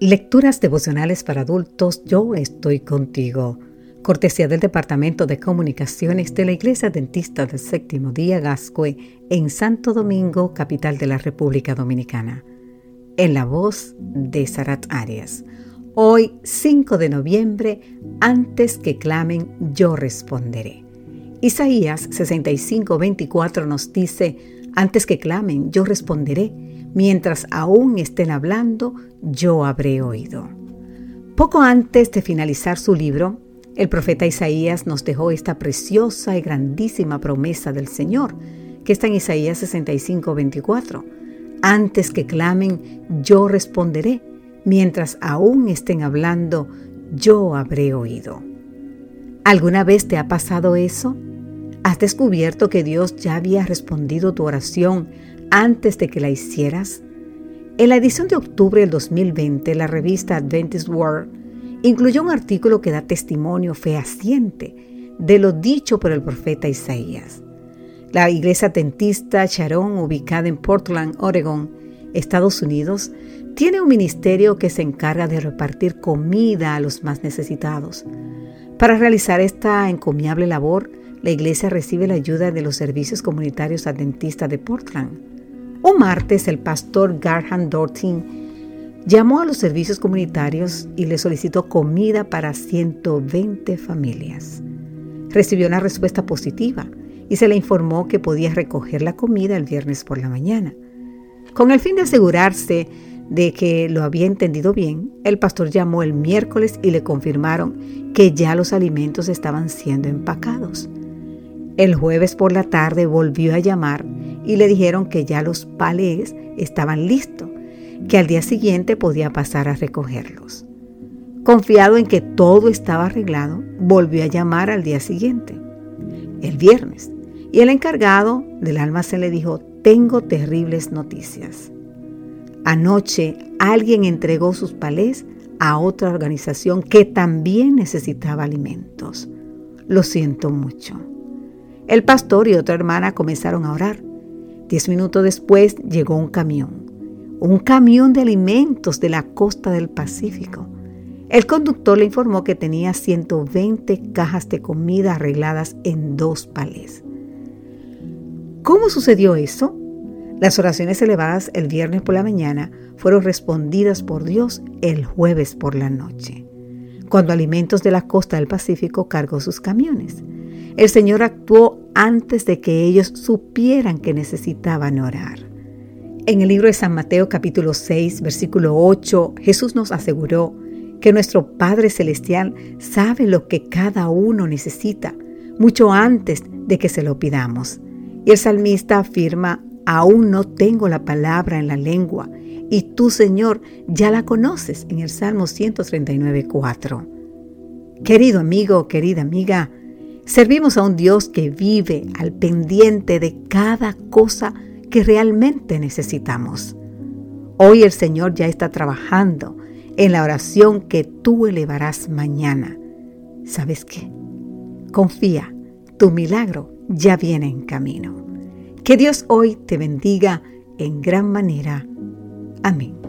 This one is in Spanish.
Lecturas devocionales para adultos, yo estoy contigo. Cortesía del Departamento de Comunicaciones de la Iglesia Dentista del Séptimo Día Gascue en Santo Domingo, capital de la República Dominicana. En la voz de Sarat Arias. Hoy, 5 de noviembre, antes que clamen, yo responderé. Isaías 65:24 nos dice, antes que clamen, yo responderé mientras aún estén hablando, yo habré oído. Poco antes de finalizar su libro, el profeta Isaías nos dejó esta preciosa y grandísima promesa del Señor, que está en Isaías 65, 24. Antes que clamen, yo responderé. Mientras aún estén hablando, yo habré oído. ¿Alguna vez te ha pasado eso? ¿Has descubierto que Dios ya había respondido tu oración antes de que la hicieras? En la edición de octubre del 2020, la revista Adventist World incluyó un artículo que da testimonio fehaciente de lo dicho por el profeta Isaías. La iglesia tentista Sharon, ubicada en Portland, Oregon, Estados Unidos, tiene un ministerio que se encarga de repartir comida a los más necesitados. Para realizar esta encomiable labor, la iglesia recibe la ayuda de los servicios comunitarios adventistas de Portland. Un martes, el pastor Garhan Dortin llamó a los servicios comunitarios y le solicitó comida para 120 familias. Recibió una respuesta positiva y se le informó que podía recoger la comida el viernes por la mañana. Con el fin de asegurarse de que lo había entendido bien, el pastor llamó el miércoles y le confirmaron que ya los alimentos estaban siendo empacados. El jueves por la tarde volvió a llamar y le dijeron que ya los palés estaban listos, que al día siguiente podía pasar a recogerlos. Confiado en que todo estaba arreglado, volvió a llamar al día siguiente, el viernes, y el encargado del almacén le dijo, tengo terribles noticias. Anoche alguien entregó sus palés a otra organización que también necesitaba alimentos. Lo siento mucho. El pastor y otra hermana comenzaron a orar Diez minutos después llegó un camión, un camión de alimentos de la costa del Pacífico. El conductor le informó que tenía 120 cajas de comida arregladas en dos palés. ¿Cómo sucedió eso? Las oraciones elevadas el viernes por la mañana fueron respondidas por Dios el jueves por la noche, cuando Alimentos de la Costa del Pacífico cargó sus camiones. El Señor actuó antes de que ellos supieran que necesitaban orar. En el libro de San Mateo capítulo 6, versículo 8, Jesús nos aseguró que nuestro Padre Celestial sabe lo que cada uno necesita, mucho antes de que se lo pidamos. Y el salmista afirma, aún no tengo la palabra en la lengua, y tú, Señor, ya la conoces en el Salmo 139, 4. Querido amigo, querida amiga, Servimos a un Dios que vive al pendiente de cada cosa que realmente necesitamos. Hoy el Señor ya está trabajando en la oración que tú elevarás mañana. ¿Sabes qué? Confía, tu milagro ya viene en camino. Que Dios hoy te bendiga en gran manera. Amén.